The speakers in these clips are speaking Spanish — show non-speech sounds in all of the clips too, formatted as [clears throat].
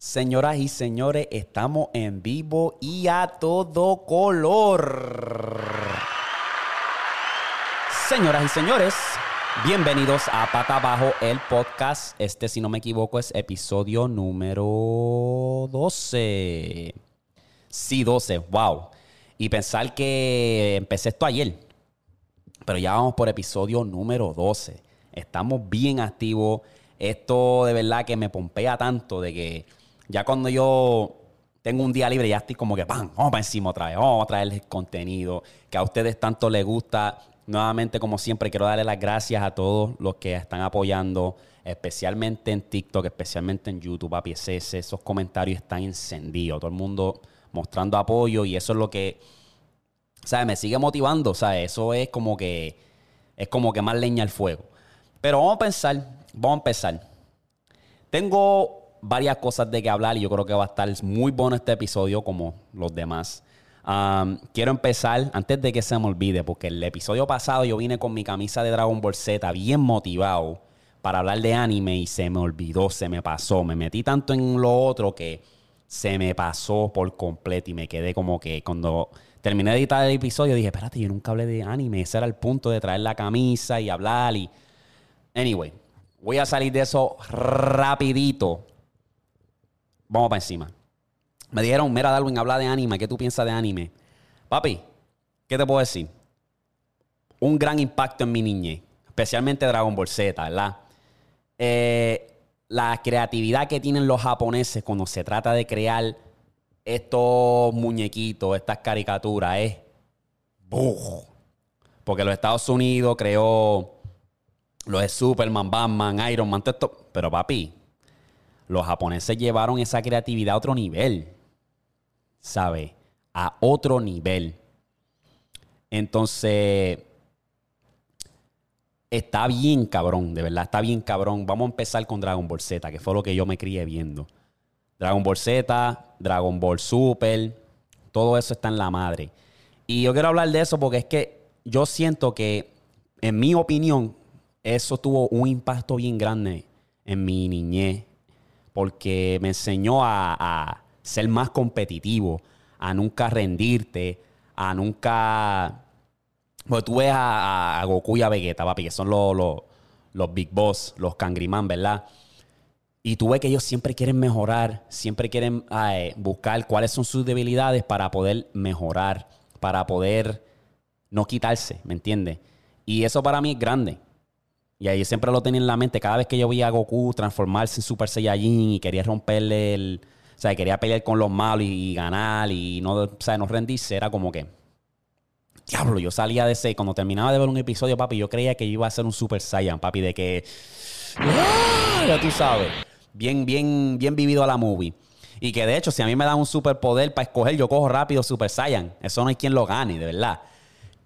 Señoras y señores, estamos en vivo y a todo color. Señoras y señores, bienvenidos a Pata Abajo, el podcast. Este, si no me equivoco, es episodio número 12. Sí, 12, wow. Y pensar que empecé esto ayer, pero ya vamos por episodio número 12. Estamos bien activos. Esto de verdad que me pompea tanto de que ya cuando yo tengo un día libre, ya estoy como que, ¡pam! Vamos para encima otra vez, vamos a traerles contenido que a ustedes tanto les gusta. Nuevamente, como siempre, quiero darle las gracias a todos los que están apoyando, especialmente en TikTok, especialmente en YouTube, papi. esos comentarios están encendidos. Todo el mundo mostrando apoyo y eso es lo que, ¿sabes? Me sigue motivando, ¿sabes? Eso es como que, es como que más leña al fuego. Pero vamos a pensar, vamos a empezar. Tengo varias cosas de que hablar y yo creo que va a estar muy bueno este episodio como los demás. quiero empezar, antes de que se me olvide, porque el episodio pasado yo vine con mi camisa de Dragon Ball Z bien motivado para hablar de anime y se me olvidó, se me pasó. Me metí tanto en lo otro que se me pasó por completo y me quedé como que cuando terminé de editar el episodio dije, espérate, yo nunca hablé de anime. Ese era el punto de traer la camisa y hablar y... Anyway, voy a salir de eso rapidito vamos para encima. Me dijeron, mira, Darwin, habla de anime. ¿Qué tú piensas de anime? Papi, ¿qué te puedo decir? Un gran impacto en mi niñez, especialmente Dragon Ball Z, ¿verdad? Eh, la creatividad que tienen los japoneses cuando se trata de crear estos muñequitos, estas caricaturas, es. ¡Buf! Porque los Estados Unidos creó los de Superman, Batman, Iron Man, todo esto. Pero papi, los japoneses llevaron esa creatividad a otro nivel. ¿Sabe? A otro nivel. Entonces, está bien cabrón, de verdad, está bien cabrón. Vamos a empezar con Dragon Ball Z, que fue lo que yo me crié viendo. Dragon Ball Z, Dragon Ball Super, todo eso está en la madre. Y yo quiero hablar de eso porque es que yo siento que, en mi opinión, eso tuvo un impacto bien grande en mi niñez, porque me enseñó a, ser más competitivo, a nunca rendirte, a nunca... Pues tú ves a, Goku y a Vegeta, papi, que son los, los, Big Boss, los Kangriman, ¿verdad? Y tú ves que ellos siempre quieren mejorar, siempre quieren buscar cuáles son sus debilidades para poder mejorar, para poder no quitarse, ¿me entiendes? Y eso para mí es grande. Y ahí siempre lo tenía en la mente. Cada vez que yo veía a Goku transformarse en Super Saiyajin y quería romperle el. O sea, quería pelear con los malos y, ganar y no, o sea, no rendirse, era como que. Diablo, yo salía de ese. Cuando terminaba de ver un episodio, papi, yo creía que iba a ser un Super Saiyan, papi, de que. ¡Ah! Ya tú sabes. Bien, bien, bien vivido a la movie. Y que de hecho, si a mí me dan un superpoder para escoger, yo cojo rápido Super Saiyan. Eso no hay quien lo gane, de verdad.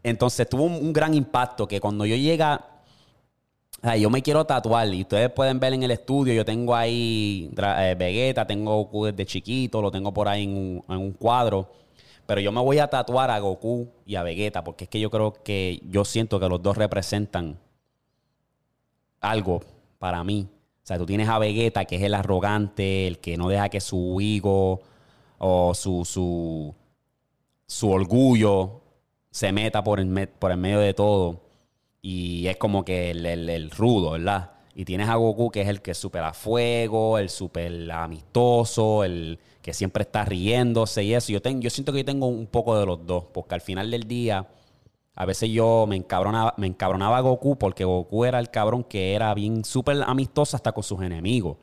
Entonces tuvo un, un gran impacto que cuando yo llega yo me quiero tatuar y ustedes pueden ver en el estudio, yo tengo ahí eh, Vegeta, tengo Goku desde chiquito, lo tengo por ahí en un, cuadro. Pero yo me voy a tatuar a Goku y a Vegeta porque es que yo creo que yo siento que los dos representan algo para mí. O sea, tú tienes a Vegeta que es el arrogante, el que no deja que su ego o su, su, su orgullo se meta por el, por el medio de todo. Y es como que el, rudo, ¿verdad? Y tienes a Goku, que es el que es súper a fuego, el súper amistoso, el que siempre está riéndose y eso. Yo, tengo, yo siento que yo tengo un poco de los dos, porque al final del día, a veces yo me encabronaba, me encabronaba a Goku, porque Goku era el cabrón que era bien súper amistoso hasta con sus enemigos.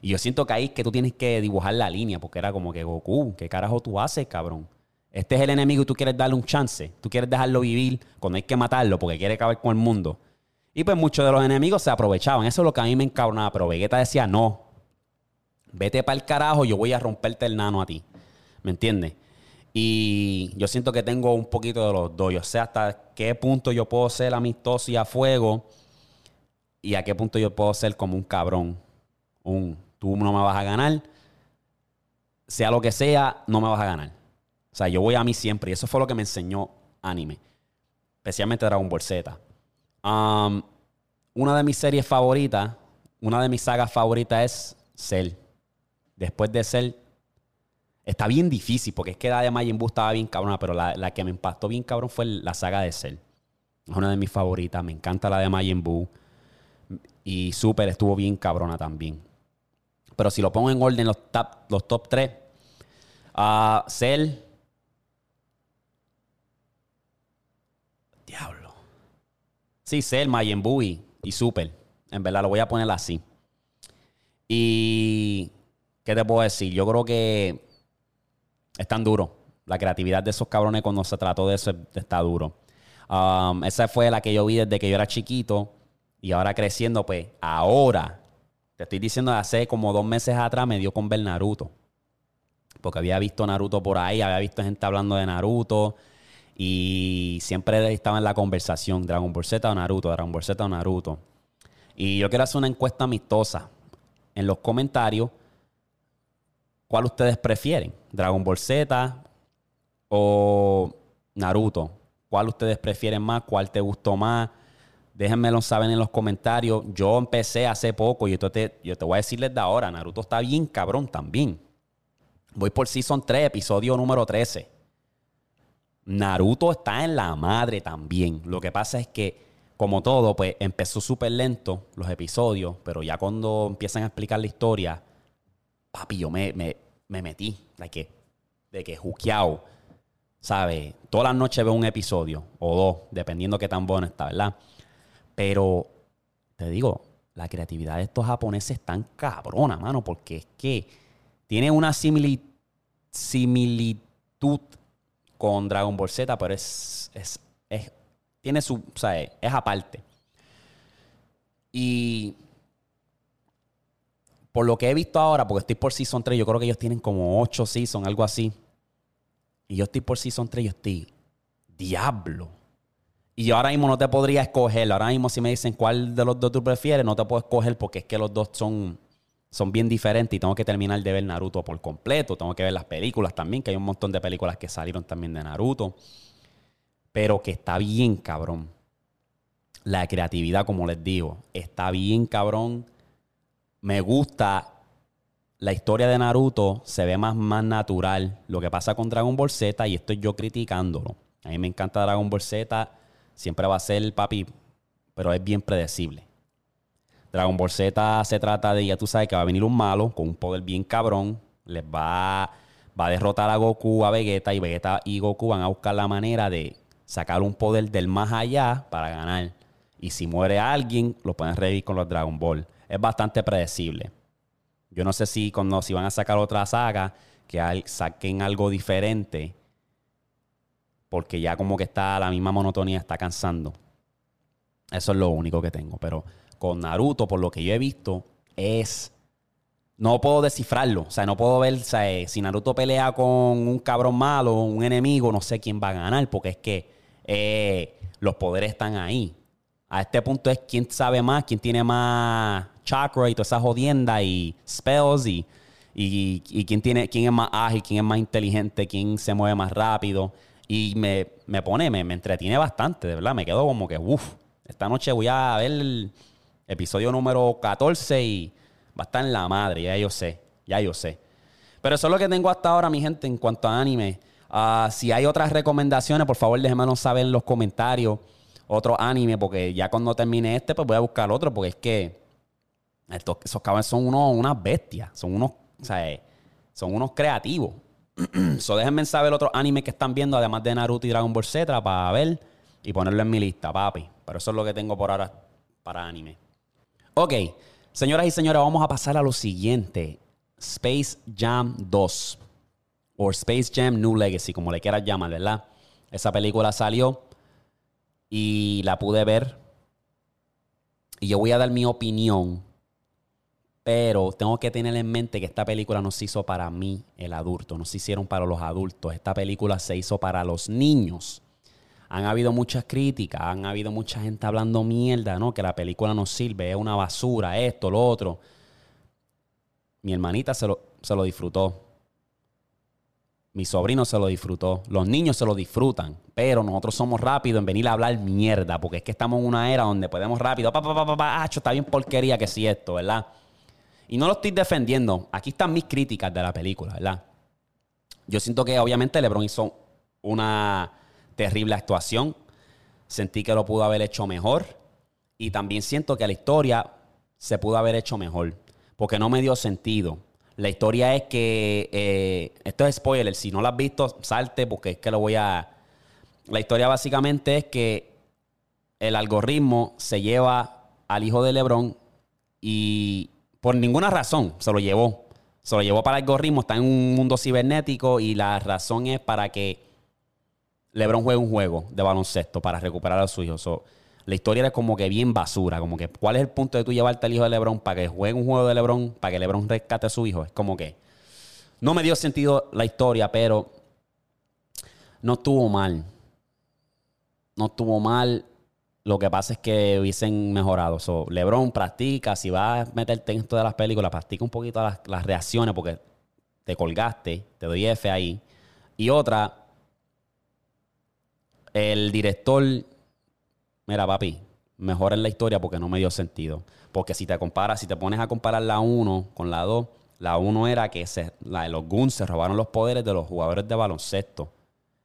Y yo siento que ahí es que tú tienes que dibujar la línea, porque era como que Goku, ¿qué carajo tú haces, cabrón? Este es el enemigo y tú quieres darle un chance. Tú quieres dejarlo vivir cuando hay que matarlo porque quiere acabar con el mundo. Y pues muchos de los enemigos se aprovechaban. Eso es lo que a mí me encabronaba. Pero Vegeta decía, no. Vete para el carajo, yo voy a romperte el nano a ti. ¿Me entiendes? Y yo siento que tengo un poquito de los dos. Yo sé hasta qué punto yo puedo ser amistoso y a fuego. Y a qué punto yo puedo ser como un cabrón. Un, tú no me vas a ganar. Sea lo que sea, no me vas a ganar. O sea, yo voy a mí siempre. Y eso fue lo que me enseñó anime. Especialmente Dragon Ball Z. Una de mis series favoritas, una de mis sagas favoritas es Cell. después de ser. Está bien difícil, porque es que la de Majin Buu estaba bien cabrona, pero la, la que me impactó bien cabrón fue la saga de Cell. Es una de mis favoritas. Me encanta la de Majin Buu. Y Super estuvo bien cabrona también. Pero si lo pongo en orden, los top, los top 3. Uh, Cell. Diablo. Sí, Cell, Majin Buu y, y Super. En verdad, lo voy a poner así. Y. ¿Qué te puedo decir? Yo creo que están duros. La creatividad de esos cabrones cuando se trató de eso está duro. Um, esa fue la que yo vi desde que yo era chiquito. Y ahora creciendo, pues ahora, te estoy diciendo, hace como dos meses atrás me dio con ver Naruto. Porque había visto Naruto por ahí, había visto gente hablando de Naruto. Y siempre estaba en la conversación, Dragon Ball Z o Naruto, Dragon Ball Z o Naruto. Y yo quiero hacer una encuesta amistosa. En los comentarios, ¿cuál ustedes prefieren? ¿Dragon Ball Z o Naruto? ¿Cuál ustedes prefieren más? ¿Cuál te gustó más? Déjenmelo saber en los comentarios. Yo empecé hace poco y esto te, yo te voy a decirles de ahora. Naruto está bien cabrón también. Voy por Season 3, episodio número 13. Naruto está en la madre también. Lo que pasa es que como todo, pues empezó súper lento los episodios, pero ya cuando empiezan a explicar la historia, papi, yo me, me, metí, de que, de que juqueado, ¿sabes? Todas las noches veo un episodio, o dos, dependiendo qué tan bueno está, ¿verdad? Pero, te digo, la creatividad de estos japoneses es tan cabrona, mano, porque es que tiene una similitud con Dragon Ball Z, pero es, es, es tiene su, o sea, es aparte. Y por lo que he visto ahora, porque estoy por Season 3, yo creo que ellos tienen como 8 Season, algo así. Y yo estoy por Season 3 y yo estoy, diablo. Y yo ahora mismo no te podría escoger. Ahora mismo si me dicen cuál de los dos tú prefieres, no te puedo escoger porque es que los dos son, son bien diferentes y tengo que terminar de ver Naruto por completo. Tengo que ver las películas también, que hay un montón de películas que salieron también de Naruto pero que está bien cabrón. La creatividad, como les digo, está bien cabrón. Me gusta la historia de Naruto, se ve más, más natural. Lo que pasa con Dragon Ball Z, y estoy yo criticándolo. A mí me encanta Dragon Ball Z, siempre va a ser papi, pero es bien predecible. Dragon Ball Z se trata de, ya tú sabes que va a venir un malo con un poder bien cabrón, les va, va a derrotar a Goku, a Vegeta, y Vegeta y Goku van a buscar la manera de sacar un poder del más allá para ganar. Y si muere alguien, lo pueden revivir con los Dragon Ball. Es bastante predecible. Yo no sé si cuando si van a sacar otra saga, que saquen algo diferente. Porque ya como que está la misma monotonía, está cansando. Eso es lo único que tengo. Pero con Naruto, por lo que yo he visto, es. No puedo descifrarlo. O sea, no puedo ver. si Naruto pelea con un cabrón malo, un enemigo, no sé quién va a ganar. Porque es que eh, los poderes están ahí. A este punto es quién sabe más, quién tiene más chakra y toda esa jodienda y spells y, y, quién, tiene, quién es más ágil, quién es más inteligente, quién se mueve más rápido. Y me, pone, me, me, entretiene bastante, de verdad. Me quedo como que, uff, esta noche voy a ver episodio número 14 y va a estar en la madre, ya yo sé, ya yo sé. Pero eso es lo que tengo hasta ahora, mi gente, en cuanto a anime. Ah, si hay otras recomendaciones, por favor, déjenmelo saber en los comentarios. Otro anime, porque ya cuando termine este, pues voy a buscar otro, porque es que estos, esos cabrones son unos, unas bestias. Son unos, o sea, eh, son unos creativos. [clears throat] so, déjenme saber otros animes que están viendo, además de Naruto y Dragon Ball Z, para ver y ponerlo en mi lista, papi. Pero eso es lo que tengo por ahora para anime. Ok, señoras y señores, vamos a pasar a lo siguiente. Space Jam 2 o Space Jam New Legacy, como le quieras llamar, ¿verdad? Esa película salió y la pude ver. Y yo voy a dar mi opinión, pero tengo que tener en mente que esta película no se hizo para mí, el adulto, no se hicieron para los adultos. Esta película se hizo para los niños. Han habido muchas críticas, han habido mucha gente hablando mierda, ¿no? Que la película no sirve, es una basura, esto, lo otro. Mi hermanita se lo, se lo disfrutó mi sobrino se lo disfrutó. Los niños se lo disfrutan. Pero nosotros somos rápidos en venir a hablar mierda. Porque es que estamos en una era donde podemos rápido. Pa, pa, pa, pa, está bien porquería que sí esto, ¿verdad? Y no lo estoy defendiendo. Aquí están mis críticas de la película, ¿verdad? Yo siento que obviamente LeBron hizo una terrible actuación. Sentí que lo pudo haber hecho mejor. Y también siento que la historia se pudo haber hecho mejor. Porque no me dio sentido. La historia es que. Eh, esto es spoiler. Si no lo has visto, salte porque es que lo voy a. La historia básicamente es que el algoritmo se lleva al hijo de LeBron y por ninguna razón se lo llevó. Se lo llevó para el algoritmo, está en un mundo cibernético y la razón es para que LeBron juegue un juego de baloncesto para recuperar a su hijo. la historia era como que bien basura, como que ¿cuál es el punto de tú llevarte al hijo de LeBron para que juegue un juego de LeBron, para que LeBron rescate a su hijo? Es como que no me dio sentido la historia, pero no estuvo mal. No estuvo mal lo que pasa es que hubiesen mejorado. LeBron practica, si vas a meterte en esto de las películas, practica un poquito las, reacciones porque te colgaste, te doy F ahí. Y otra, el director, mira papi, mejora la historia porque no me dio sentido. Porque si te comparas, si te pones a comparar la 1 con la 2, la 1 era que se, la de los Guns se robaron los poderes de los jugadores de baloncesto.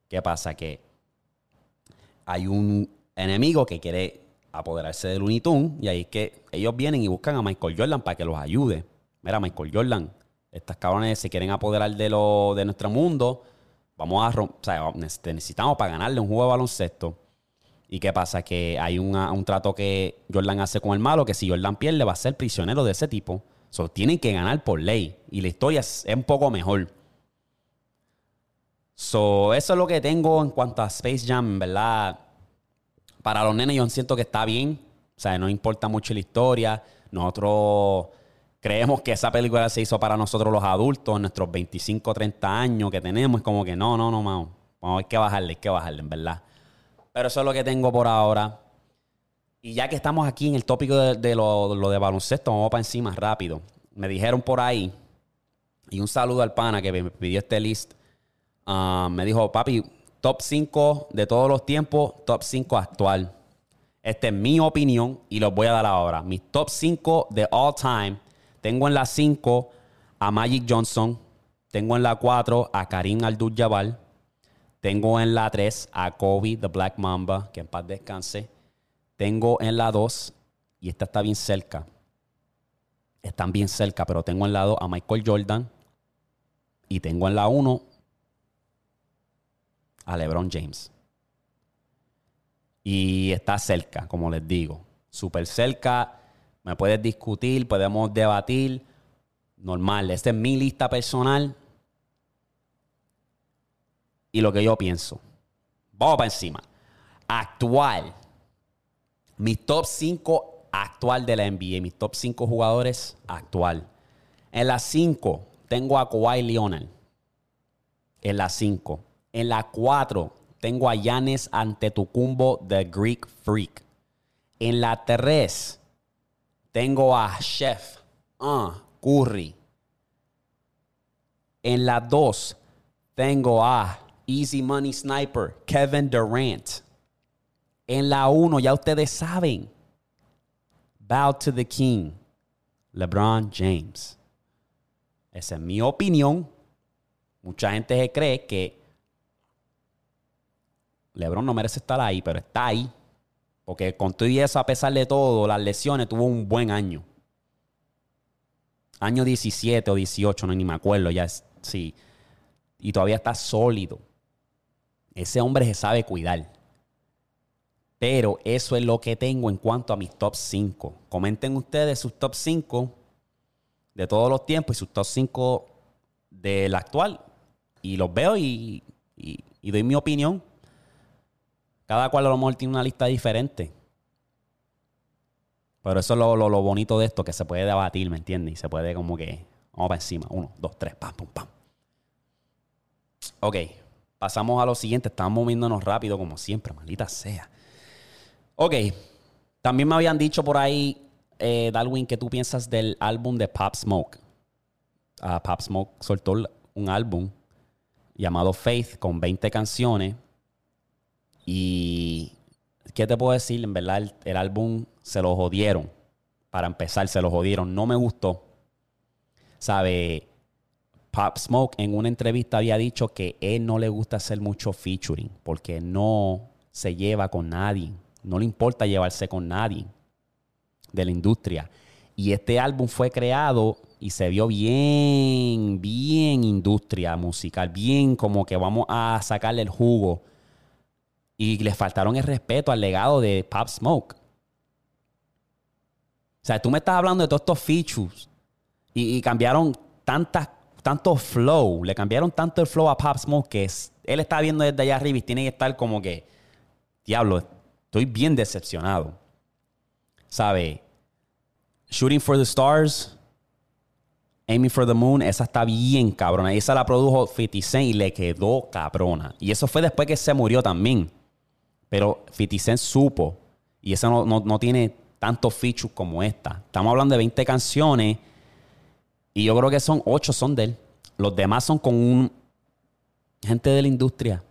¿Qué pasa? Que hay un enemigo que quiere apoderarse del Looney y ahí es que ellos vienen y buscan a Michael Jordan para que los ayude. Mira, Michael Jordan, estas cabrones se quieren apoderar de, lo, de nuestro mundo. Vamos a o sea, necesitamos para ganarle un juego de baloncesto. ¿Y qué pasa? Que hay un trato que Jordan hace con el malo, que si Jordan pierde va a ser prisionero de ese tipo. So, tienen que ganar por ley. Y la historia es un poco mejor. So, eso es lo que tengo en cuanto a Space Jam, ¿verdad? para los nenes yo siento que está bien. O sea, no importa mucho la historia. Nosotros creemos que esa película se hizo para nosotros los adultos, nuestros 25, 30 años que tenemos. Es como que no, no, no, vamos. Vamos, hay que bajarle, hay que bajarle, en verdad. Pero eso es lo que tengo por ahora. Y ya que estamos aquí en el tópico de, lo, de baloncesto, vamos para encima rápido. Me dijeron por ahí, y un saludo al pana que me pidió este list. Ah, me dijo, papi, top 5 de todos los tiempos, top 5 actual. Esta es mi opinión y los voy a dar ahora. Mis top 5 de all time. Tengo en la 5 a Magic Johnson. Tengo en la 4 a Karim Abdul-Jabbar. Tengo en la 3 a Kobe, the Black Mamba, que en paz descanse. Tengo en la 2, y esta está bien cerca. Están bien cerca, pero tengo en la 2 a Michael Jordan. Y tengo en la 1 a LeBron James. Y está cerca, como les digo. Súper cerca. Me puedes discutir, podemos debatir. Normal. Esta es mi lista personal. Y lo que yo pienso. Vamos para encima. Actual. Mi top 5 actual de la NBA. Mis top 5 jugadores actual. En la 5 tengo a Kawhi Leonard. En la 5. En la 4 tengo a Yanes Antetokounmpo, The Greek Freak. En la 3 tengo a Chef uh, Curry. En la 2 tengo a Easy Money Sniper, Kevin Durant. En la 1, ya ustedes saben, Bow to the King, LeBron James. Esa es mi opinión. Mucha gente se cree que LeBron no merece estar ahí, pero está ahí. Porque con todo y eso, a pesar de todo, las lesiones, tuvo un buen año. Año 17 o 18, no ni me acuerdo ya. Sí. Y todavía está sólido. Ese hombre se sabe cuidar. Pero eso es lo que tengo en cuanto a mis top 5. Comenten ustedes sus top 5 de todos los tiempos y sus top 5 del actual. Y los veo y doy mi opinión. Cada cual a lo mejor tiene una lista diferente. Pero eso es lo, bonito de esto, que se puede debatir, ¿me entiendes? Y se puede como que, vamos para encima. Uno, dos, tres, pam, pum, pam. Ok, pasamos a lo siguiente. Estamos moviéndonos rápido como siempre, maldita sea. Ok, también me habían dicho por ahí, eh, Darwin, que tú piensas del álbum de Pop Smoke. Uh, Pop Smoke soltó un álbum llamado Faith con 20 canciones y, ¿qué te puedo decir? En verdad, el, álbum se lo jodieron. Para empezar, se lo jodieron. No me gustó. ¿Sabe? Pop Smoke en una entrevista había dicho que él no le gusta hacer mucho featuring porque no se lleva con nadie. No le importa llevarse con nadie de la industria. Y este álbum fue creado y se vio bien, bien industria musical, bien como que vamos a sacarle el jugo. Y le faltaron el respeto al legado de Pop Smoke. O sea, tú me estás hablando de todos estos features y, cambiaron tantas, tanto flow, le cambiaron tanto el flow a Pop Smoke que él está viendo desde allá arriba y tiene que estar como que, diablo, estoy bien decepcionado. ¿Sabe? Shooting for the Stars Aiming for the Moon, esa está bien cabrona. Y esa la produjo 50 Cent y le quedó cabrona. Y eso fue después que se murió también. Pero 50 Cent supo. Y esa no, tiene tantos features como esta. Estamos hablando de 20 canciones. Y yo creo que son 8 son de él. Los demás son con un gente de la industria.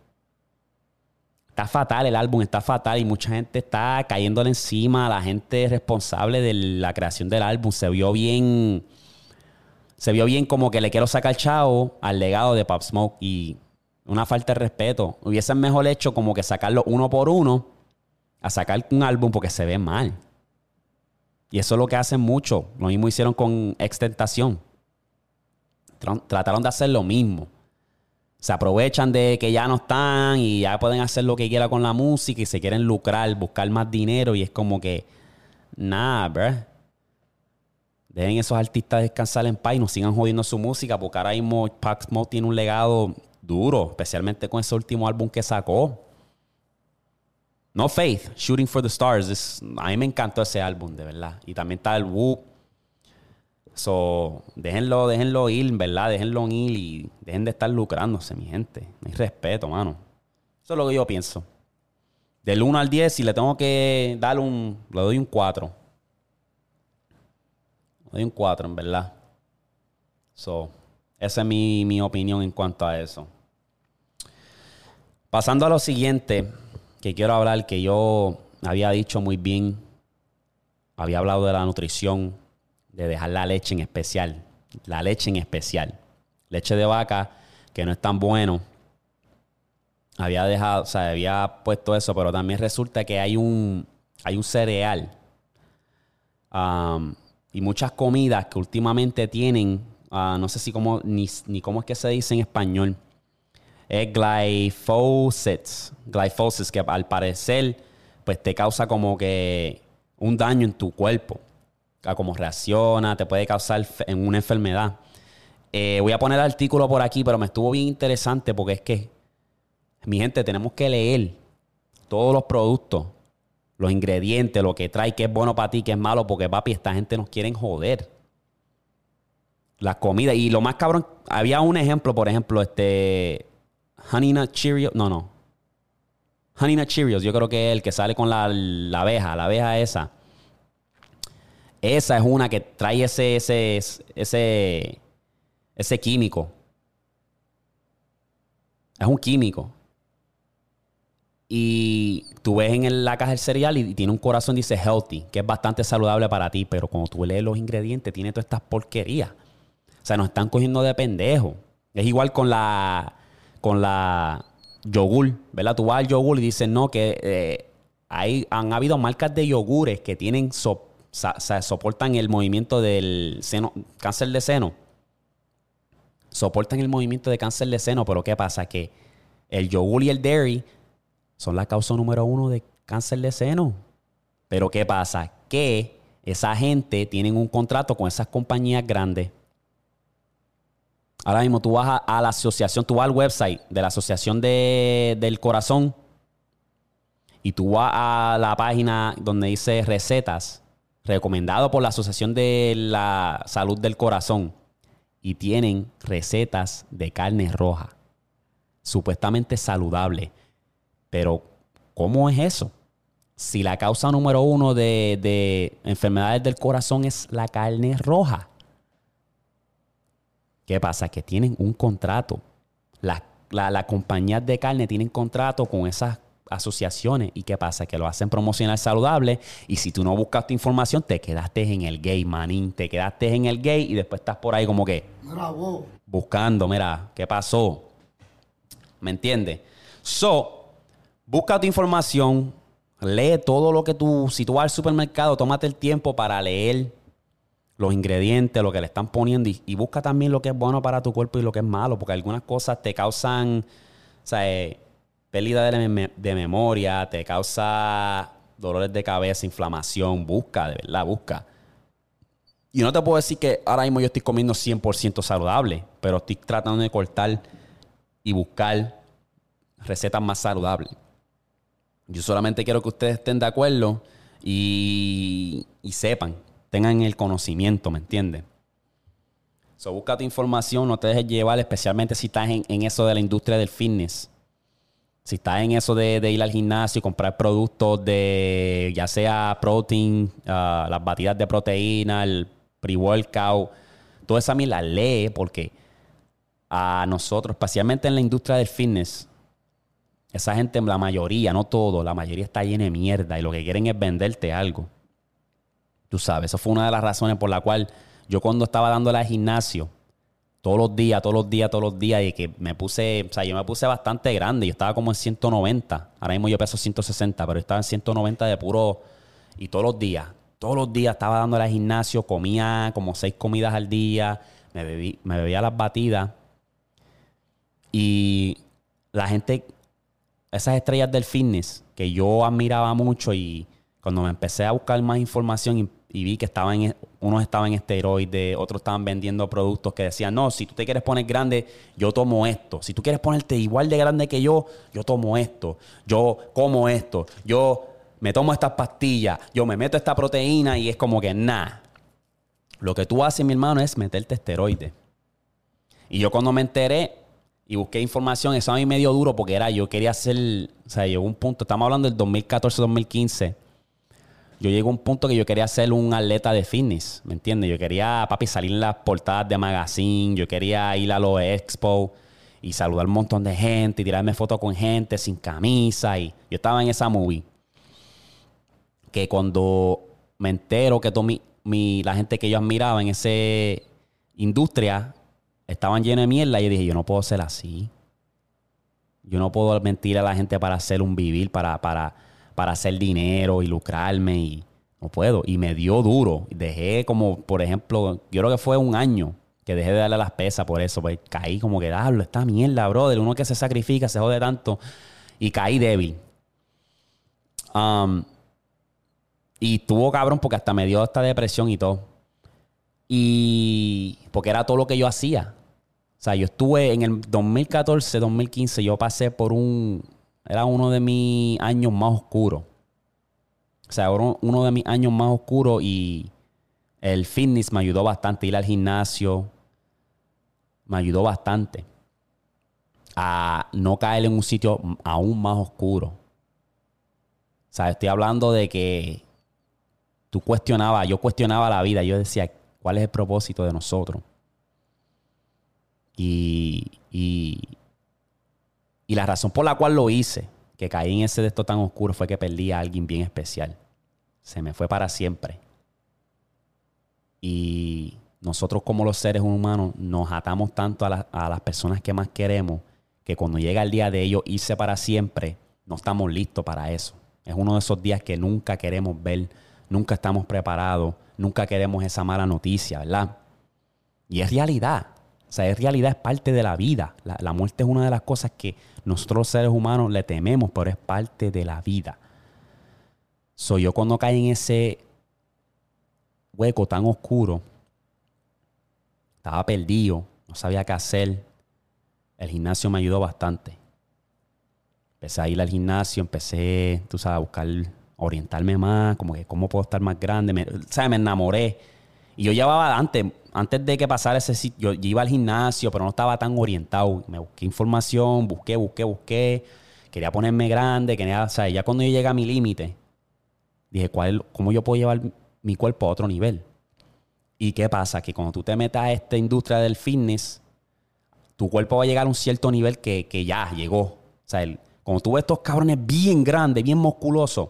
Está fatal el álbum, está fatal y mucha gente está cayéndole encima la gente responsable de la creación del álbum. Se vio bien se vio bien como que le quiero sacar chavo al legado de Pop Smoke y una falta de respeto. Hubiese mejor hecho como que sacarlo uno por uno a sacar un álbum porque se ve mal. Y eso es lo que hacen mucho. Lo mismo hicieron con Extentación. Trataron de hacer lo mismo. Se aprovechan de que ya no están y ya pueden hacer lo que quieran con la música y se quieren lucrar, buscar más dinero y es como que, nada, bruh. Dejen esos artistas descansar en paz y no sigan jodiendo su música, porque ahora mismo Pac Smoke tiene un legado duro, especialmente con ese último álbum que sacó. No Faith, Shooting for the Stars. a mí me encantó ese álbum, de verdad. Y también está el Woo. So, déjenlo, déjenlo ir, ¿verdad? Déjenlo ir y dejen de estar lucrándose, mi gente. Mi respeto, mano. Eso es lo que yo pienso. Del 1 al 10, si le tengo que dar un. Le doy un 4. Doy un 4, en verdad. So, esa es mi, mi opinión en cuanto a eso. Pasando a lo siguiente, que quiero hablar, que yo había dicho muy bien, había hablado de la nutrición, de dejar la leche en especial, la leche en especial, leche de vaca, que no es tan bueno. Había dejado, o sea, había puesto eso, pero también resulta que hay un, hay un cereal um, y muchas comidas que últimamente tienen, ah, no sé si cómo, ni, ni, cómo es que se dice en español, es glyphosate, glyphosate, que al parecer pues te causa como que un daño en tu cuerpo, como reacciona, te puede causar en una enfermedad. Eh, voy a poner el artículo por aquí, pero me estuvo bien interesante porque es que, mi gente, tenemos que leer todos los productos los ingredientes, lo que trae, que es bueno para ti, que es malo, porque papi, esta gente nos quieren joder. La comida. Y lo más cabrón, había un ejemplo, por ejemplo, este. Honey Nut Cheerios. No, no. Honey Nut Cheerios, yo creo que es el que sale con la, abeja, la abeja esa. Esa es una que trae ese, ese, ese, ese químico. Es un químico y tú ves en la caja del cereal y tiene un corazón, dice healthy, que es bastante saludable para ti, pero cuando tú lees los ingredientes, tiene todas estas porquerías. O sea, nos están cogiendo de pendejo. Es igual con la, con la yogur, ¿verdad? Tú vas al yogur y dices, no, que eh, han habido marcas de yogures que tienen, soportan el movimiento del seno, cáncer de seno. Soportan el movimiento de cáncer de seno, pero ¿qué pasa? Que el yogur y el dairy son la causa número uno de cáncer de seno. Pero ¿qué pasa? Que esa gente tiene un contrato con esas compañías grandes. Ahora mismo tú vas a, la asociación, tú vas al website de la Asociación del Corazón y tú vas a la página donde dice recetas, recomendado por la Asociación de la Salud del Corazón, y tienen recetas de carne roja, supuestamente saludable. Pero, ¿cómo es eso? Si la causa número uno de, enfermedades del corazón es la carne roja. ¿Qué pasa? Que tienen un contrato. Las la, compañías de carne tienen contrato con esas asociaciones. ¿Y qué pasa? Que lo hacen promocionar saludable. Y si tú no buscas tu información, te quedaste en el gay, manín. Te quedaste en el gay y después estás por ahí como que. Buscando, mira, ¿qué pasó? ¿Me entiendes? So, busca tu información. Lee todo lo que tú. Si tú vas al supermercado, tómate el tiempo para leer los ingredientes, lo que le están poniendo y, busca también lo que es bueno para tu cuerpo y lo que es malo, porque algunas cosas te causan, o sea, eh, pérdida de, de, memoria, te causa dolores de cabeza, inflamación, busca, de verdad, busca. Y no te puedo decir que ahora mismo yo estoy comiendo 100% saludable, pero estoy tratando de cortar y buscar recetas más saludables. Yo solamente quiero que ustedes estén de acuerdo y, y sepan tengan el conocimiento, ¿me entiendes? So, busca tu información, no te dejes llevar, especialmente si estás en, eso de la industria del fitness. Si estás en eso de, ir al gimnasio y comprar productos de, ya sea protein, ah, las batidas de proteína, el pre-workout, toda esa la lee porque a nosotros, especialmente en la industria del fitness, esa gente, la mayoría, no todo, la mayoría está llena de mierda y lo que quieren es venderte algo. Tú sabes, eso fue una de las razones por la cual yo cuando estaba dándole al gimnasio, todos los días, todos los días, todos los días, y que me puse, o sea, yo me puse bastante grande, yo estaba como en 190, ahora mismo yo peso 160, pero estaba en 190 de puro, y todos los días, todos los días estaba dándole al gimnasio, comía como seis comidas al día, me, bebí, me bebía las batidas, y la gente, esas estrellas del fitness que yo admiraba mucho y cuando me empecé a buscar más información y vi que estaban unos estaban en esteroides, otros estaban vendiendo productos que decían, no, si tú te quieres poner grande, yo tomo esto. Si tú quieres ponerte igual de grande que yo, yo tomo esto. Yo como esto. Yo me tomo estas pastillas. Yo me meto esta proteína y es como que nada. Lo que tú haces, mi hermano, es meterte esteroides. Y yo cuando me enteré y busqué información, eso a mí me duro porque era, yo quería hacer, o sea, llegó un punto, estamos hablando del 2014-2015 yo llegué a un punto que yo quería ser un atleta de fitness, ¿me entiendes? Yo quería, papi, salir en las portadas de magazine, yo quería ir a los expo y saludar un montón de gente y tirarme fotos con gente sin camisa y yo estaba en esa movie. Que cuando me entero que todo mi, la gente que yo admiraba en esa industria estaban llenos de mierda, yo dije, yo no puedo ser así. Yo no puedo mentir a la gente para hacer un vivir, para, para para hacer dinero y lucrarme y no puedo. Y me dio duro. Dejé como, por ejemplo, yo creo que fue un año que dejé de darle las pesas por eso. Pues caí como que, hablo, esta mierda, brother. Uno que se sacrifica, se jode tanto. Y caí débil. Um, y tuvo cabrón porque hasta me dio esta depresión y todo. Y porque era todo lo que yo hacía. O sea, yo estuve en el 2014, 2015, yo pasé por un, era uno de mis años más oscuros. O sea, uno de mis años más oscuros y el fitness me ayudó bastante. Ir al gimnasio me ayudó bastante a no caer en un sitio aún más oscuro. O sea, estoy hablando de que tú cuestionabas, yo cuestionaba la vida. Yo decía, ¿cuál es el propósito de nosotros? Y, y, y la razón por la cual lo hice, que caí en ese de esto tan oscuro, fue que perdí a alguien bien especial. Se me fue para siempre. Y nosotros como los seres humanos nos atamos tanto a, las personas que más queremos que cuando llega el día de ellos irse para siempre, no estamos listos para eso. Es uno de esos días que nunca queremos ver, nunca estamos preparados, nunca queremos esa mala noticia, ¿verdad? Y es realidad. O sea, es realidad, es parte de la vida. La, muerte es una de las cosas que nosotros seres humanos le tememos, pero es parte de la vida. Soy yo cuando caí en ese hueco tan oscuro, estaba perdido, no sabía qué hacer. El gimnasio me ayudó bastante. Empecé a ir al gimnasio, empecé, tú sabes, a buscar, orientarme más, como que cómo puedo estar más grande. Me, ¿sabes? Me enamoré. Y yo llevaba antes antes de que pasara ese sitio, yo, iba al gimnasio, pero no estaba tan orientado. Me busqué información, busqué, busqué, busqué. Quería ponerme grande, quería, o sea, ya cuando yo llegué a mi límite, dije, ¿cuál, ¿cómo yo puedo llevar mi cuerpo a otro nivel? ¿Y qué pasa? Que cuando tú te metas a esta industria del fitness, tu cuerpo va a llegar a un cierto nivel que, ya llegó. O sea, Cuando tú ves estos cabrones bien grandes, bien musculosos,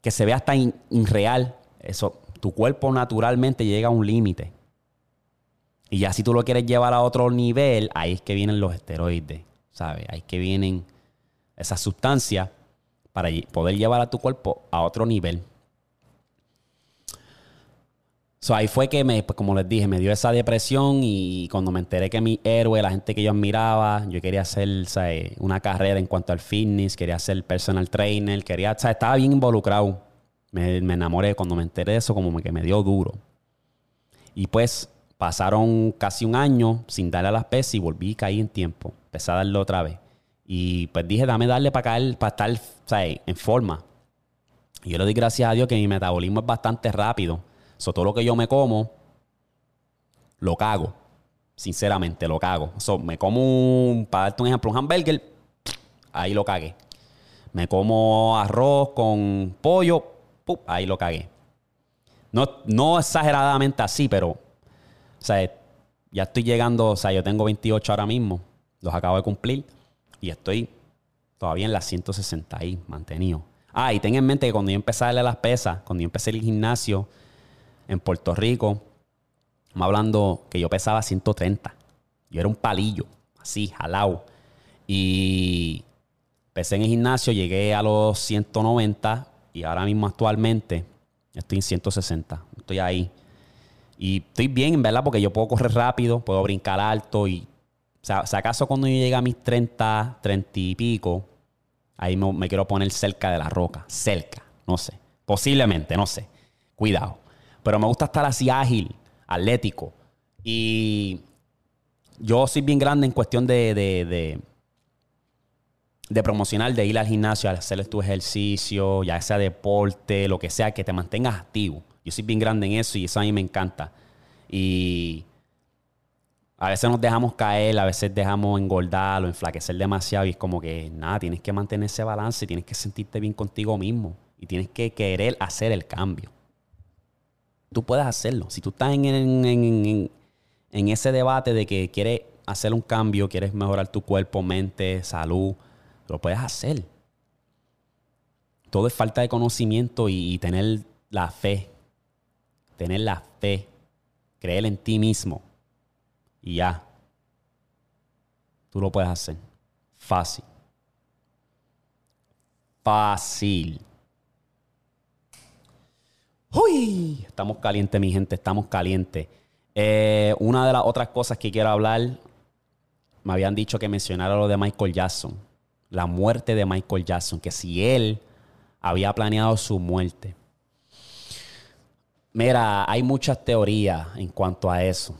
que se ve hasta irreal, eso, tu cuerpo naturalmente llega a un límite. Y ya si tú lo quieres llevar a otro nivel, ahí es que vienen los esteroides, ¿sabes? Ahí es que vienen esas sustancias para poder llevar a tu cuerpo a otro nivel. So, ahí fue que, me, pues, como les dije, me dio esa depresión y cuando me enteré que mi héroe, la gente que yo admiraba, yo quería hacer una carrera en cuanto al fitness, quería ser personal trainer, quería, estaba bien involucrado. Me, enamoré cuando me enteré de eso, como que me dio duro. Y pues pasaron casi un año sin darle a las pesas y volví a caer en tiempo. Empecé a darle otra vez. Y pues dije, dame darle para caer, para estar en forma. Y yo le doy gracias a Dios que mi metabolismo es bastante rápido. So, todo lo que yo me como, lo cago. Sinceramente, lo cago. So, me como, un, para darte un ejemplo, un hamburger, ahí lo cagué. Me como arroz con pollo, ahí lo cagué. No, no exageradamente así, pero, o sea, ya estoy llegando, o sea, yo tengo 28 ahora mismo, los acabo de cumplir y estoy todavía en las 160 ahí, mantenido. Ah, y ten en mente que cuando yo empecé a darle las pesas, cuando yo empecé el gimnasio en Puerto Rico, me hablando que yo pesaba 130. Yo era un palillo, así, jalado. Y pesé en el gimnasio, llegué a los 190 y ahora mismo actualmente estoy en 160. Estoy ahí. Y estoy bien, en verdad, porque yo puedo correr rápido, puedo brincar alto y o sea, si acaso cuando yo llegue a mis 30, 30 y pico, ahí me, quiero poner cerca de la roca. Cerca, no sé. Posiblemente, no sé. Cuidado. Pero me gusta estar así ágil, atlético. Y yo soy bien grande en cuestión de, de, de, promocionar, de ir al gimnasio, a hacer tu ejercicio, ya sea deporte, lo que sea, que te mantengas activo. Yo soy bien grande en eso y eso a mí me encanta. Y a veces nos dejamos caer, a veces dejamos engordar o enflaquecer demasiado y es como que nada, tienes que mantener ese balance, tienes que sentirte bien contigo mismo y tienes que querer hacer el cambio. Tú puedes hacerlo. Si tú estás en, en, ese debate de que quieres hacer un cambio, quieres mejorar tu cuerpo, mente, salud, lo puedes hacer. Todo es falta de conocimiento y, tener la fe. Tener la fe. Creer en ti mismo y ya. Tú lo puedes hacer. Fácil. Fácil. Uy, estamos calientes, mi gente, estamos calientes. Eh, una de las otras cosas que quiero hablar, me habían dicho que mencionara lo de Michael Jackson, la muerte de Michael Jackson, que si él había planeado su muerte. Mira, hay muchas teorías en cuanto a eso.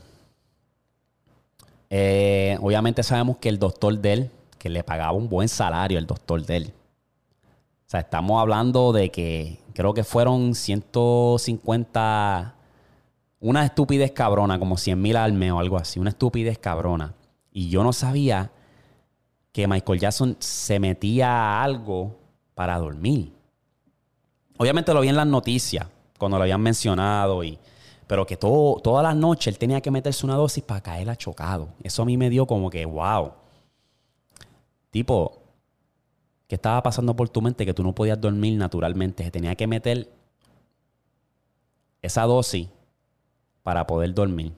Eh, obviamente sabemos que el doctor de él, que le pagaba un buen salario el doctor de él. O sea, estamos hablando de que creo que fueron 150, una estupidez cabrona, como 100 mil al mes o algo así, una estupidez cabrona. Y yo no sabía que Michael Jackson se metía algo para dormir. Obviamente lo vi en las noticias, cuando lo habían mencionado y pero que todo, todas las noches él tenía que meterse una dosis para caer achocado. Eso a mí me dio como que, wow. Tipo, ¿qué estaba pasando por tu mente que tú no podías dormir naturalmente? Se tenía que meter esa dosis para poder dormir.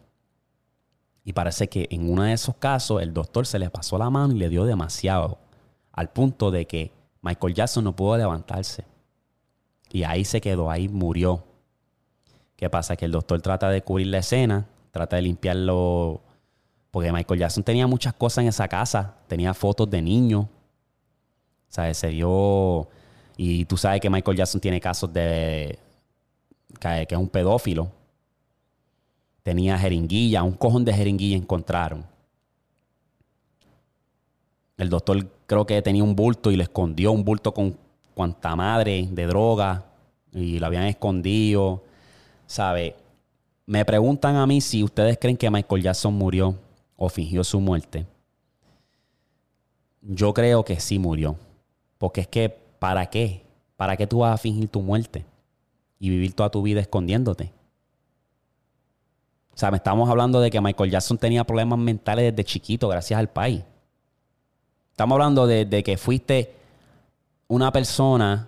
Y parece que en uno de esos casos el doctor se le pasó la mano y le dio demasiado. Al punto de que Michael Jackson no pudo levantarse. Y ahí se quedó, ahí murió. ¿Qué pasa? Que el doctor trata de cubrir la escena, trata de limpiarlo. Porque Michael Jackson tenía muchas cosas en esa casa. Tenía fotos de niños. ¿Sabes? Se dio. Y tú sabes que Michael Jackson tiene casos de. que es un pedófilo. Tenía jeringuilla, un cojón de jeringuilla encontraron. El doctor creo que tenía un bulto y le escondió un bulto con cuanta madre de droga y lo habían escondido. ¿sabe? Me preguntan a mí si ustedes creen que Michael Jackson murió o fingió su muerte. Yo creo que sí murió. Porque es que, ¿para qué? ¿Para qué tú vas a fingir tu muerte? Y vivir toda tu vida escondiéndote. O sea, me estamos hablando de que Michael Jackson tenía problemas mentales desde chiquito, gracias al país. Estamos hablando de, que fuiste una persona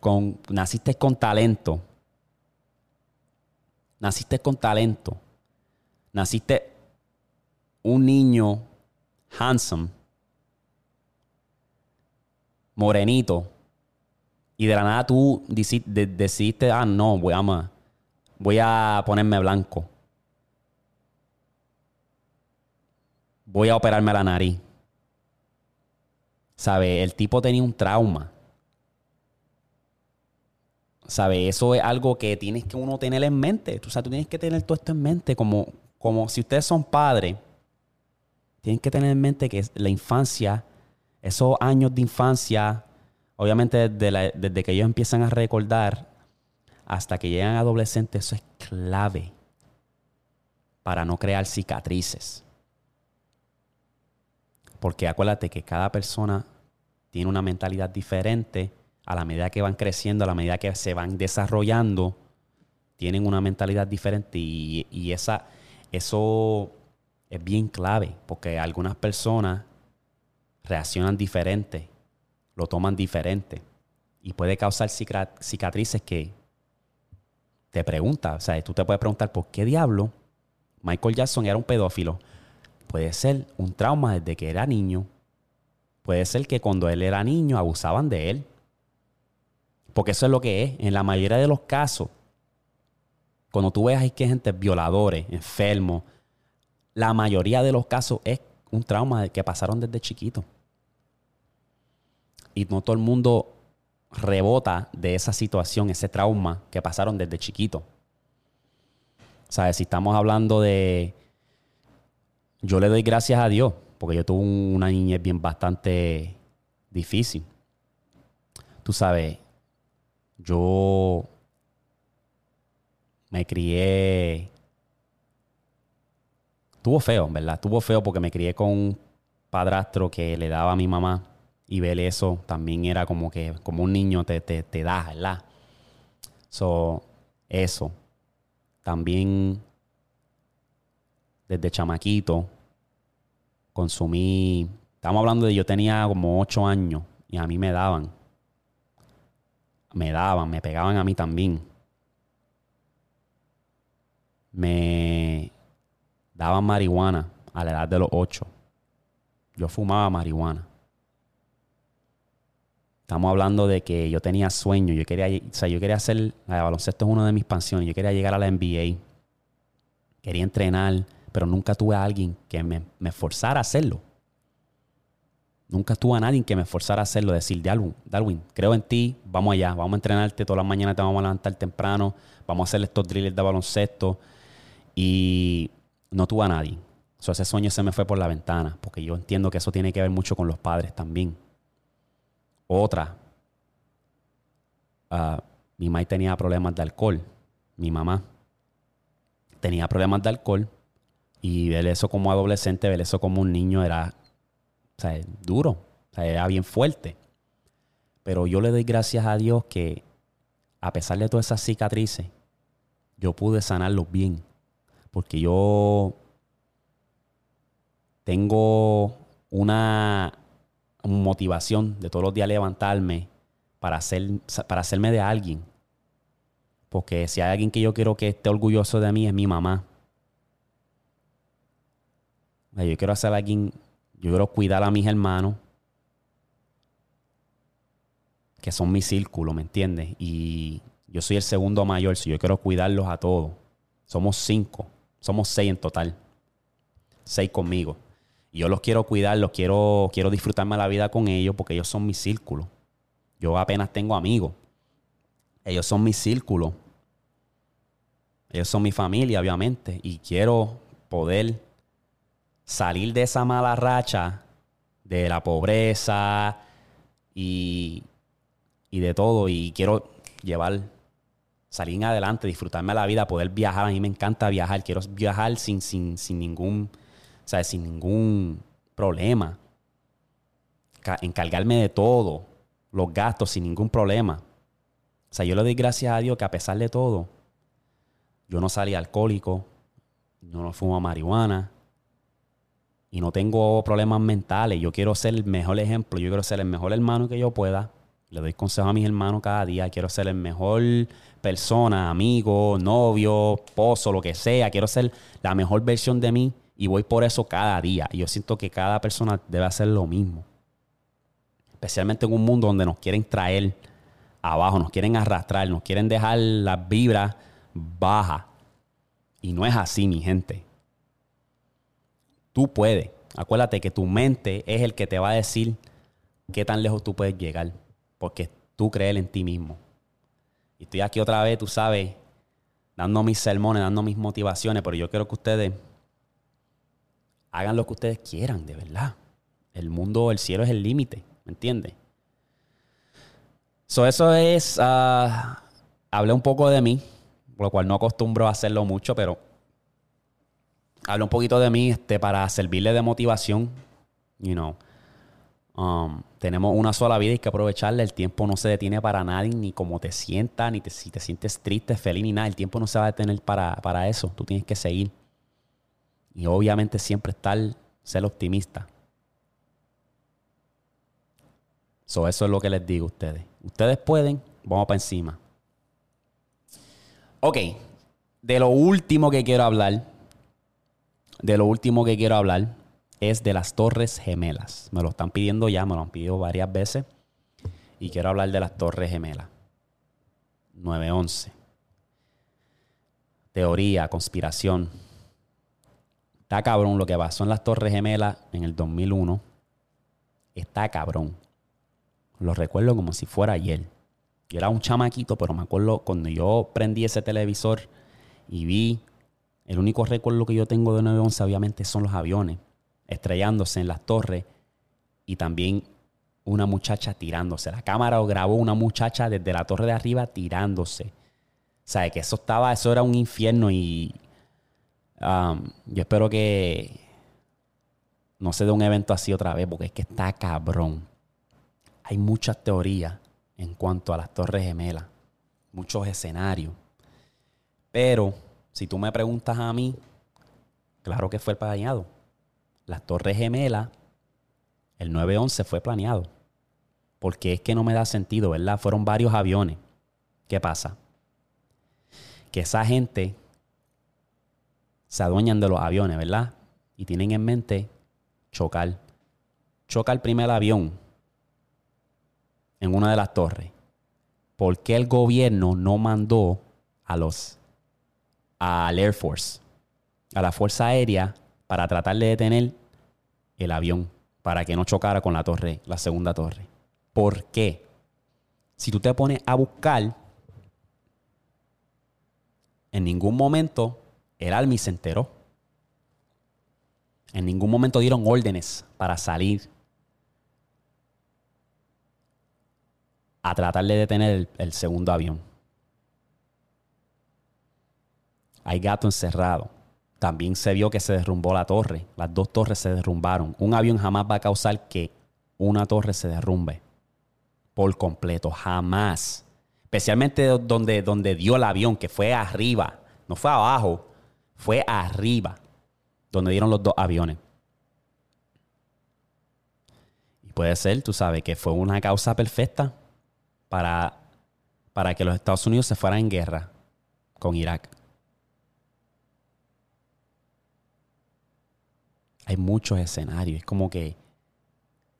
con, naciste con talento. Naciste con talento. Naciste un niño handsome, morenito, y de la nada tú decidiste, ah, no, voy a, voy a ponerme blanco. Voy a operarme la nariz. ¿Sabe? El tipo tenía un trauma. ¿Sabe? Eso es algo que tienes que uno tener en mente. Tú, tú tienes que tener todo esto en mente. Como, como si ustedes son padres, tienen que tener en mente que la infancia, esos años de infancia, obviamente desde, desde que ellos empiezan a recordar hasta que llegan adolescentes, eso es clave para no crear cicatrices. Porque acuérdate que cada persona tiene una mentalidad diferente a la medida que van creciendo, a la medida que se van desarrollando, tienen una mentalidad diferente y, esa, eso es bien clave porque algunas personas reaccionan diferente, lo toman diferente y puede causar cicatrices que te preguntas, o sea, tú te puedes preguntar por qué diablo Michael Jackson era un pedófilo. Puede ser un trauma desde que era niño. Puede ser que cuando él era niño abusaban de él. Porque eso es lo que es. En la mayoría de los casos, cuando tú ves que hay gente violadores, enfermos, la mayoría de los casos es un trauma que pasaron desde chiquito. Y no todo el mundo rebota de esa situación, ese trauma que pasaron desde chiquito. ¿Sabes? Si estamos hablando de yo le doy gracias a Dios, porque yo tuve una niñez bien bastante difícil. Tú sabes, yo me crié. Tuvo feo, ¿verdad? Tuvo feo porque me crié con un padrastro que le daba a mi mamá y ver eso también era como que, como un niño te, te, te da, ¿verdad? So, eso. También desde chamaquito, consumí, estamos hablando de yo tenía como ocho años y a mí me daban, me daban, me pegaban a mí también. Me daban marihuana a la edad de los ocho. Yo fumaba marihuana. Estamos hablando de que yo tenía sueño. Yo quería, o sea, yo quería hacer. El baloncesto es una de mis pasiones. Yo quería llegar a la NBA. Quería entrenar pero nunca tuve a alguien que me, forzara a hacerlo. Nunca tuve a nadie que me forzara a hacerlo. Decir, Darwin, Darwin, creo en ti, vamos allá, vamos a entrenarte todas las mañanas, te vamos a levantar temprano, vamos a hacer estos drills de baloncesto. Y no tuve a nadie. ese sueño se me fue por la ventana, porque yo entiendo que eso tiene que ver mucho con los padres también. Otra, ah, mi mamá tenía problemas de alcohol, mi mamá tenía problemas de alcohol y ver eso como adolescente, ver eso como un niño era duro, era bien fuerte. Pero yo le doy gracias a Dios que a pesar de todas esas cicatrices, yo pude sanarlos bien. Porque yo tengo una motivación de todos los días levantarme para, hacer, para hacerme de alguien. Porque si hay alguien que yo quiero que esté orgulloso de mí es mi mamá. Yo quiero hacer alguien, yo quiero cuidar a mis hermanos, que son mi círculo, ¿me entiendes? Y yo soy el segundo mayor, si yo quiero cuidarlos a todos. Somos cinco, somos seis en total. Seis conmigo. Y yo los quiero cuidar, los quiero, quiero disfrutarme la vida con ellos porque ellos son mi círculo. Yo apenas tengo amigos. Ellos son mi círculo. Ellos son mi familia, obviamente. Y quiero poder salir de esa mala racha de la pobreza y, y de todo. Y quiero llevar, salir adelante, disfrutarme la vida, poder viajar. A mí me encanta viajar. Quiero viajar sin, sin, sin ningún, o sin ningún problema. Encargarme de todo, los gastos sin ningún problema. O sea, yo le doy gracias a Dios que a pesar de todo, yo no salí alcohólico, yo no fumo marihuana, y no tengo problemas mentales. Yo quiero ser el mejor ejemplo. Yo quiero ser el mejor hermano que yo pueda. Le doy consejo a mis hermanos cada día. Quiero ser el mejor persona, amigo, novio, esposo, lo que sea. Quiero ser la mejor versión de mí y voy por eso cada día. Y yo siento que cada persona debe hacer lo mismo. Especialmente en un mundo donde nos quieren traer abajo, nos quieren arrastrar, nos quieren dejar las vibras bajas. Y no es así, mi gente. Tú puedes. Acuérdate que tu mente es el que te va a decir qué tan lejos tú puedes llegar. Porque tú crees en ti mismo. Y estoy aquí otra vez, tú sabes, dando mis sermones, dando mis motivaciones, pero yo quiero que ustedes hagan lo que ustedes quieran, de verdad. El mundo, el cielo es el límite, ¿me entiendes? So, eso es, ah, hablé un poco de mí, por lo cual no acostumbro a hacerlo mucho, pero Hablo un poquito de mí este, para servirle de motivación. You know, um, tenemos una sola vida y hay que aprovecharla. El tiempo no se detiene para nadie, ni como te sientas, ni si te sientes triste, feliz, ni nada. El tiempo no se va a detener para, para eso. Tú tienes que seguir. Y obviamente siempre estar, ser optimista. So, eso es lo que les digo a ustedes. Ustedes pueden, vamos para encima. Ok, de lo último que quiero hablar de lo último que quiero hablar es de las Torres Gemelas. Me lo están pidiendo ya, me lo han pedido varias veces. Y quiero hablar de las Torres Gemelas. 911. Teoría, conspiración. Está cabrón lo que pasó en las Torres Gemelas en el 2001. Está cabrón. Lo recuerdo como si fuera ayer. Yo era un chamaquito, pero me acuerdo cuando yo prendí ese televisor y vi el único recuerdo que yo tengo de 911 obviamente son los aviones estrellándose en las torres y también una muchacha tirándose. La cámara grabó una muchacha desde la torre de arriba tirándose. O sea, que eso estaba, eso era un infierno y um, yo espero que no se dé un evento así otra vez porque es que está cabrón. Hay muchas teorías en cuanto a las torres gemelas, muchos escenarios. Pero si tú me preguntas a mí, claro que fue planeado. Las Torres Gemelas, el 911 fue planeado. Porque es que no me da sentido, ¿verdad? Fueron varios aviones. ¿Qué pasa? Que esa gente se adueñan de los aviones, ¿verdad? Y tienen en mente chocar. Choca el primer avión en una de las torres. ¿Por qué el gobierno no mandó a los al Air Force, a la Fuerza Aérea, para tratar de detener el avión, para que no chocara con la torre, la segunda torre. ¿Por qué? Si tú te pones a buscar, en ningún momento el Army se enteró. En ningún momento dieron órdenes para salir a tratar de detener el segundo avión. Hay gato encerrado. También se vio que se derrumbó la torre. Las dos torres se derrumbaron. Un avión jamás va a causar que una torre se derrumbe por completo. Jamás. Especialmente donde, donde dio el avión, que fue arriba. No fue abajo, fue arriba. Donde dieron los dos aviones. Y puede ser, tú sabes, que fue una causa perfecta para, para que los Estados Unidos se fueran en guerra con Irak. Hay muchos escenarios. Es como que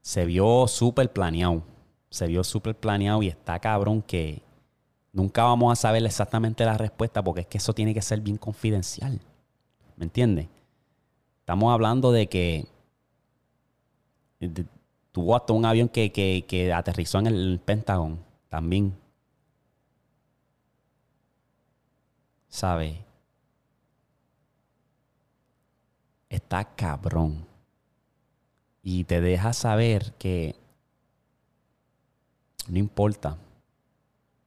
se vio súper planeado. Se vio súper planeado y está cabrón que nunca vamos a saber exactamente la respuesta porque es que eso tiene que ser bien confidencial. ¿Me entiendes? Estamos hablando de que tuvo hasta un avión que, que aterrizó en el Pentágono también. ¿Sabes? Está cabrón. Y te deja saber que no importa.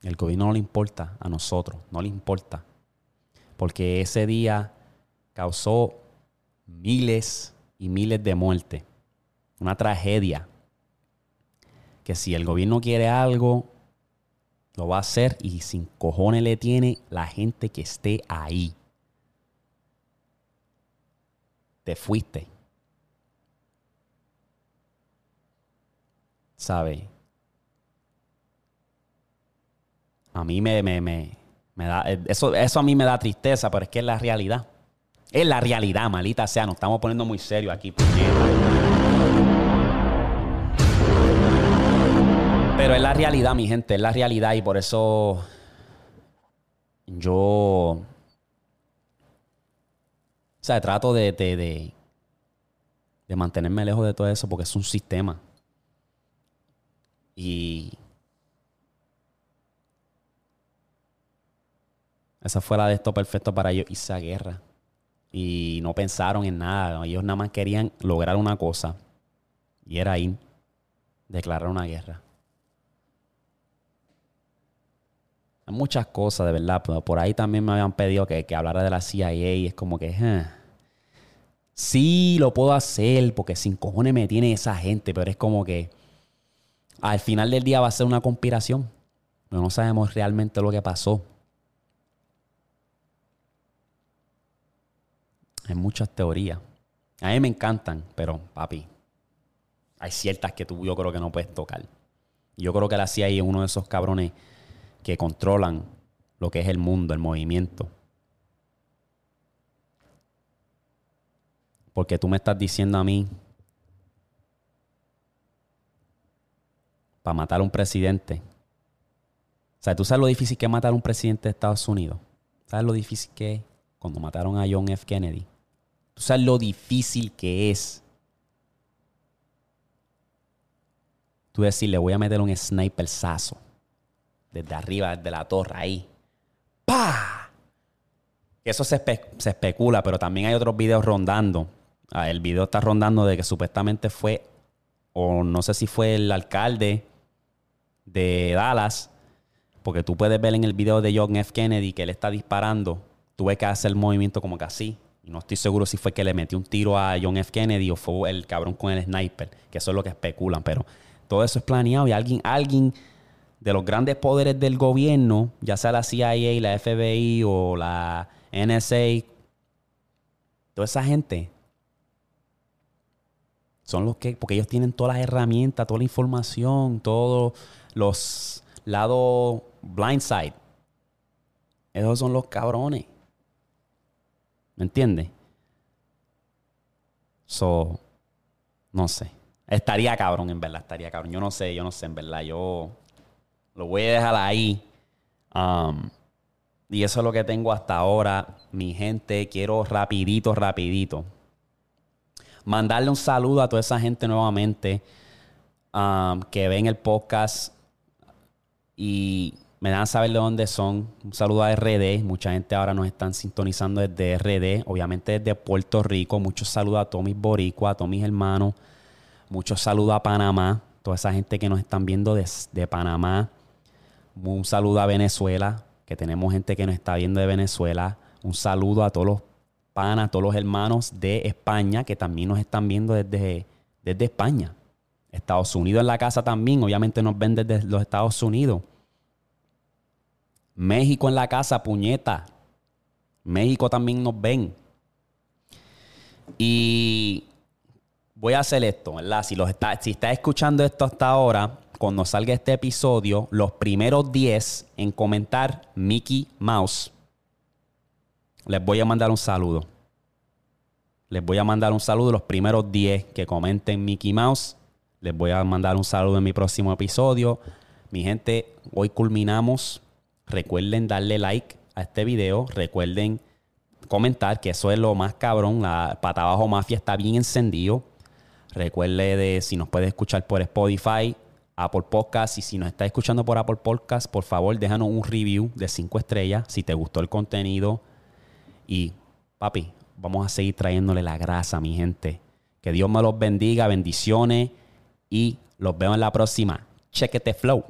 El gobierno no le importa a nosotros, no le importa. Porque ese día causó miles y miles de muertes. Una tragedia. Que si el gobierno quiere algo, lo va a hacer y sin cojones le tiene la gente que esté ahí. fuiste. ¿Sabes? A mí me, me, me, me, da. Eso, eso a mí me da tristeza, pero es que es la realidad. Es la realidad, malita sea. Nos estamos poniendo muy serios aquí. Pero es la realidad, mi gente. Es la realidad y por eso yo o sea, trato de, de, de, mantenerme lejos de todo eso porque es un sistema. Y esa fue la de esto perfecto para ellos, esa guerra. Y no pensaron en nada. Ellos nada más querían lograr una cosa. Y era ir, declarar una guerra. Hay muchas cosas, de verdad. Por ahí también me habían pedido que, que hablara de la CIA. Y es como que... Eh, sí, lo puedo hacer porque sin cojones me tiene esa gente. Pero es como que... Al final del día va a ser una conspiración. No sabemos realmente lo que pasó. Hay muchas teorías. A mí me encantan, pero papi, hay ciertas que tú yo creo que no puedes tocar. Yo creo que la CIA es uno de esos cabrones que controlan lo que es el mundo, el movimiento. Porque tú me estás diciendo a mí, para matar a un presidente. O sea, tú sabes lo difícil que es matar a un presidente de Estados Unidos. ¿Sabes lo difícil que es cuando mataron a John F. Kennedy? Tú sabes lo difícil que es. Tú decir, le voy a meter un sniper sazo. Desde arriba, desde la torre, ahí. ¡Pah! Eso se, se especula, pero también hay otros videos rondando. Ah, el video está rondando de que supuestamente fue, o no sé si fue el alcalde de Dallas, porque tú puedes ver en el video de John F. Kennedy que él está disparando. Tuve que hacer el movimiento como que así. No estoy seguro si fue que le metió un tiro a John F. Kennedy o fue el cabrón con el sniper, que eso es lo que especulan. Pero todo eso es planeado y alguien, alguien de los grandes poderes del gobierno, ya sea la CIA, la FBI o la NSA, toda esa gente son los que, porque ellos tienen todas las herramientas, toda la información, todos los lados blindside. Esos son los cabrones. ¿Me entiendes? So, no sé. Estaría cabrón, en verdad, estaría cabrón. Yo no sé, yo no sé, en verdad. Yo lo voy a dejar ahí. Um, y eso es lo que tengo hasta ahora. Mi gente, quiero rapidito, rapidito. Mandarle un saludo a toda esa gente nuevamente um, que ven el podcast y me dan a saber de dónde son. Un saludo a RD. Mucha gente ahora nos están sintonizando desde RD, obviamente desde Puerto Rico. Muchos saludos a todos mis a todos mis hermanos. Muchos saludos a Panamá, toda esa gente que nos están viendo desde Panamá. Un saludo a Venezuela, que tenemos gente que nos está viendo de Venezuela. Un saludo a todos los panas, a todos los hermanos de España que también nos están viendo desde, desde España. Estados Unidos en la casa también, obviamente nos ven desde los Estados Unidos. México en la casa, puñeta. México también nos ven. Y voy a hacer esto, ¿verdad? Si, los está, si estás escuchando esto hasta ahora, cuando salga este episodio, los primeros 10 en comentar Mickey Mouse, les voy a mandar un saludo. Les voy a mandar un saludo. Los primeros 10 que comenten Mickey Mouse, les voy a mandar un saludo en mi próximo episodio. Mi gente, hoy culminamos Recuerden darle like a este video. Recuerden comentar que eso es lo más cabrón. La pata abajo mafia está bien encendido. Recuerde de si nos puede escuchar por Spotify, Apple Podcast. Y si nos está escuchando por Apple Podcast, por favor, déjanos un review de 5 estrellas si te gustó el contenido. Y, papi, vamos a seguir trayéndole la grasa, mi gente. Que Dios me los bendiga, bendiciones. Y los veo en la próxima. Chequete flow.